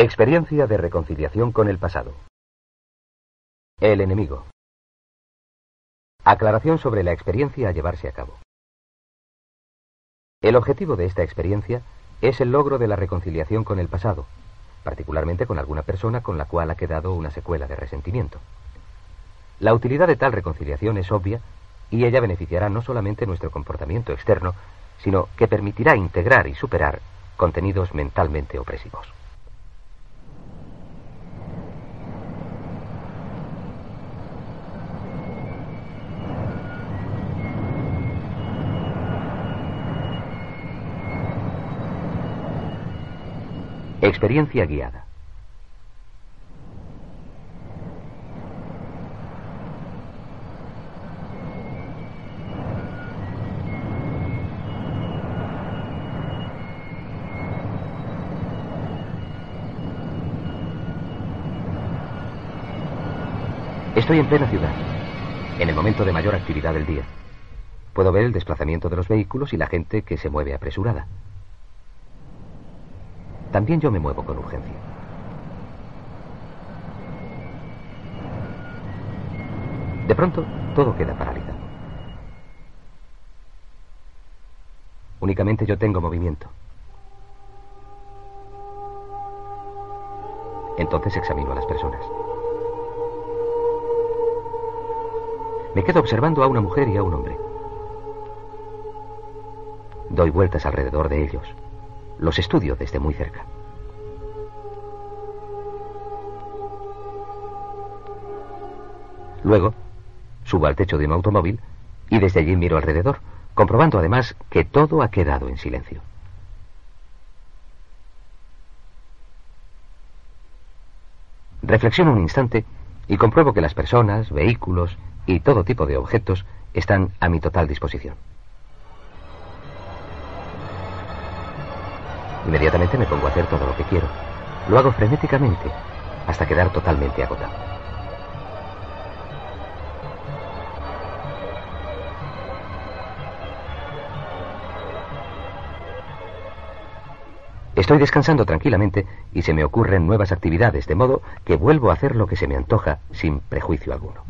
Experiencia de reconciliación con el pasado. El enemigo. Aclaración sobre la experiencia a llevarse a cabo. El objetivo de esta experiencia es el logro de la reconciliación con el pasado, particularmente con alguna persona con la cual ha quedado una secuela de resentimiento. La utilidad de tal reconciliación es obvia y ella beneficiará no solamente nuestro comportamiento externo, sino que permitirá integrar y superar contenidos mentalmente opresivos. Experiencia guiada. Estoy en plena ciudad, en el momento de mayor actividad del día. Puedo ver el desplazamiento de los vehículos y la gente que se mueve apresurada. También yo me muevo con urgencia. De pronto, todo queda paralizado. Únicamente yo tengo movimiento. Entonces examino a las personas. Me quedo observando a una mujer y a un hombre. Doy vueltas alrededor de ellos. Los estudio desde muy cerca. Luego, subo al techo de un automóvil y desde allí miro alrededor, comprobando además que todo ha quedado en silencio. Reflexiono un instante y compruebo que las personas, vehículos y todo tipo de objetos están a mi total disposición. Inmediatamente me pongo a hacer todo lo que quiero. Lo hago frenéticamente hasta quedar totalmente agotado. Estoy descansando tranquilamente y se me ocurren nuevas actividades, de modo que vuelvo a hacer lo que se me antoja sin prejuicio alguno.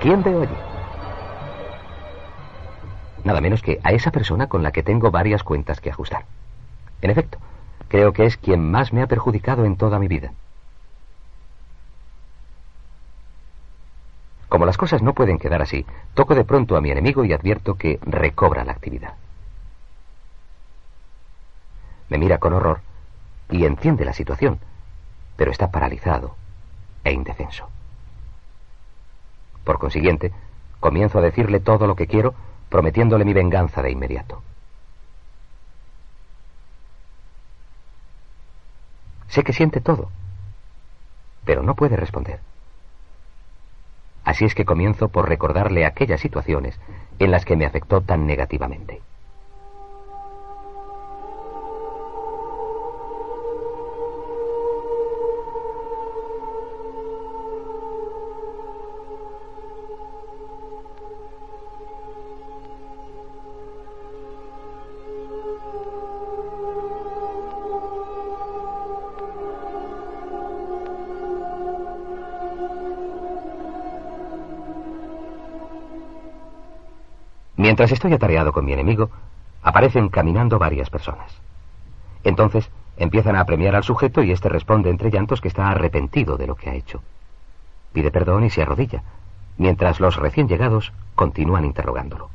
Quién veo allí? Nada menos que a esa persona con la que tengo varias cuentas que ajustar. En efecto, creo que es quien más me ha perjudicado en toda mi vida. Como las cosas no pueden quedar así, toco de pronto a mi enemigo y advierto que recobra la actividad. Me mira con horror y entiende la situación, pero está paralizado e indefenso. Por consiguiente, comienzo a decirle todo lo que quiero, prometiéndole mi venganza de inmediato. Sé que siente todo, pero no puede responder. Así es que comienzo por recordarle aquellas situaciones en las que me afectó tan negativamente. Mientras estoy atareado con mi enemigo, aparecen caminando varias personas. Entonces empiezan a apremiar al sujeto y éste responde entre llantos que está arrepentido de lo que ha hecho. Pide perdón y se arrodilla, mientras los recién llegados continúan interrogándolo.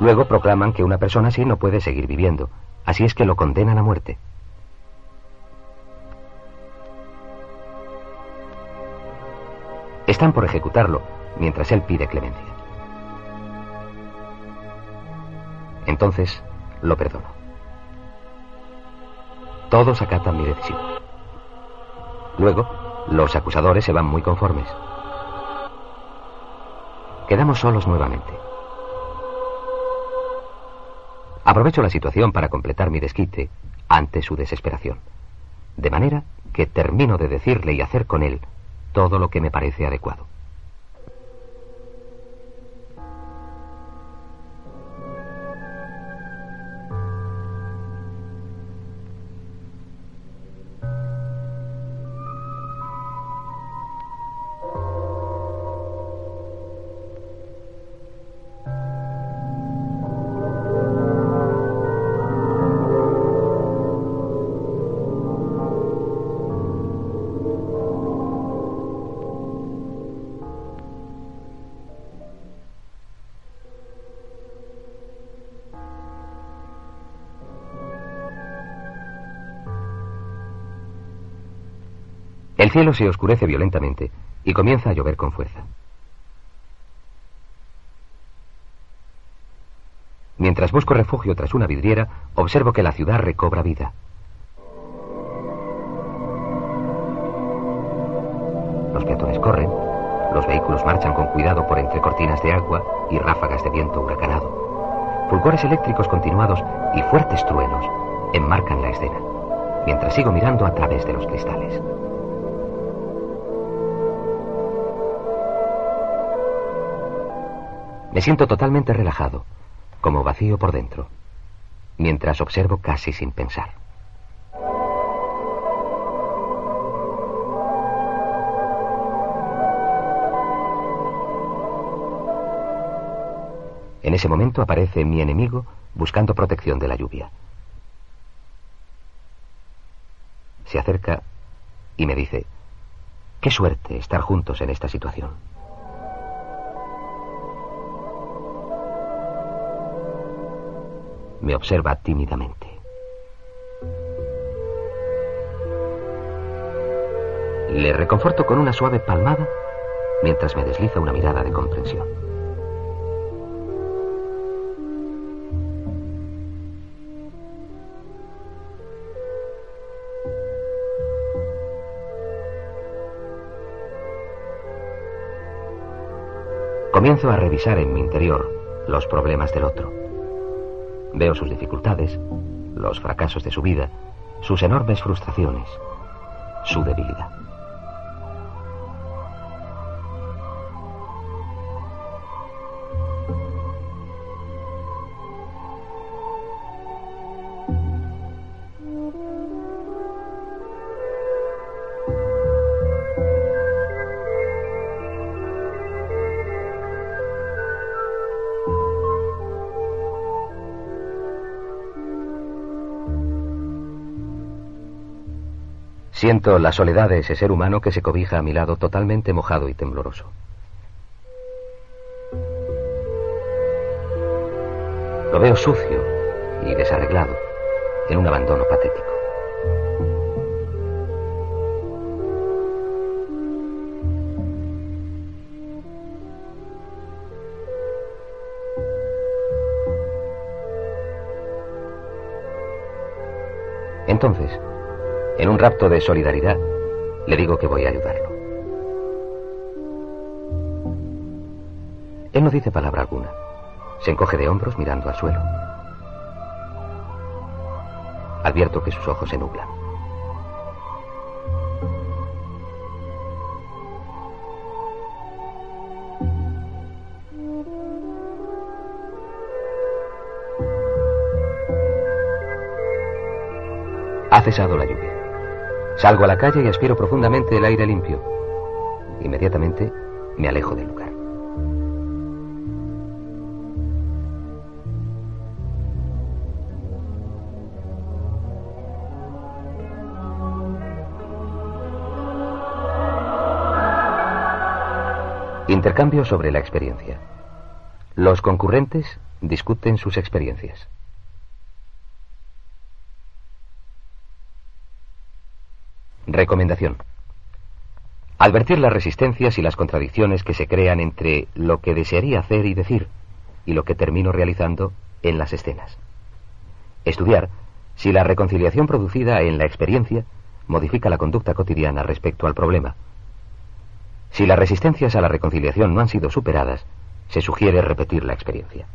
Luego proclaman que una persona así no puede seguir viviendo, así es que lo condenan a muerte. Están por ejecutarlo, mientras él pide clemencia. Entonces, lo perdono. Todos acatan mi decisión. Luego, los acusadores se van muy conformes. Quedamos solos nuevamente. Aprovecho la situación para completar mi desquite ante su desesperación. De manera que termino de decirle y hacer con él todo lo que me parece adecuado. El cielo se oscurece violentamente y comienza a llover con fuerza. Mientras busco refugio tras una vidriera, observo que la ciudad recobra vida. Los peatones corren, los vehículos marchan con cuidado por entre cortinas de agua y ráfagas de viento huracanado. Fulgores eléctricos continuados y fuertes truenos enmarcan la escena, mientras sigo mirando a través de los cristales. Me siento totalmente relajado, como vacío por dentro, mientras observo casi sin pensar. En ese momento aparece mi enemigo buscando protección de la lluvia. Se acerca y me dice, qué suerte estar juntos en esta situación. Me observa tímidamente. Le reconforto con una suave palmada mientras me desliza una mirada de comprensión. Comienzo a revisar en mi interior los problemas del otro. Veo sus dificultades, los fracasos de su vida, sus enormes frustraciones, su debilidad. Siento la soledad de ese ser humano que se cobija a mi lado totalmente mojado y tembloroso. Lo veo sucio y desarreglado, en un abandono patético. Entonces, en un rapto de solidaridad, le digo que voy a ayudarlo. Él no dice palabra alguna. Se encoge de hombros mirando al suelo. Advierto que sus ojos se nublan. Ha cesado la lluvia. Salgo a la calle y aspiro profundamente el aire limpio. Inmediatamente me alejo del lugar. Intercambio sobre la experiencia. Los concurrentes discuten sus experiencias. Recomendación. Advertir las resistencias y las contradicciones que se crean entre lo que desearía hacer y decir y lo que termino realizando en las escenas. Estudiar si la reconciliación producida en la experiencia modifica la conducta cotidiana respecto al problema. Si las resistencias a la reconciliación no han sido superadas, Se sugiere repetir la experiencia.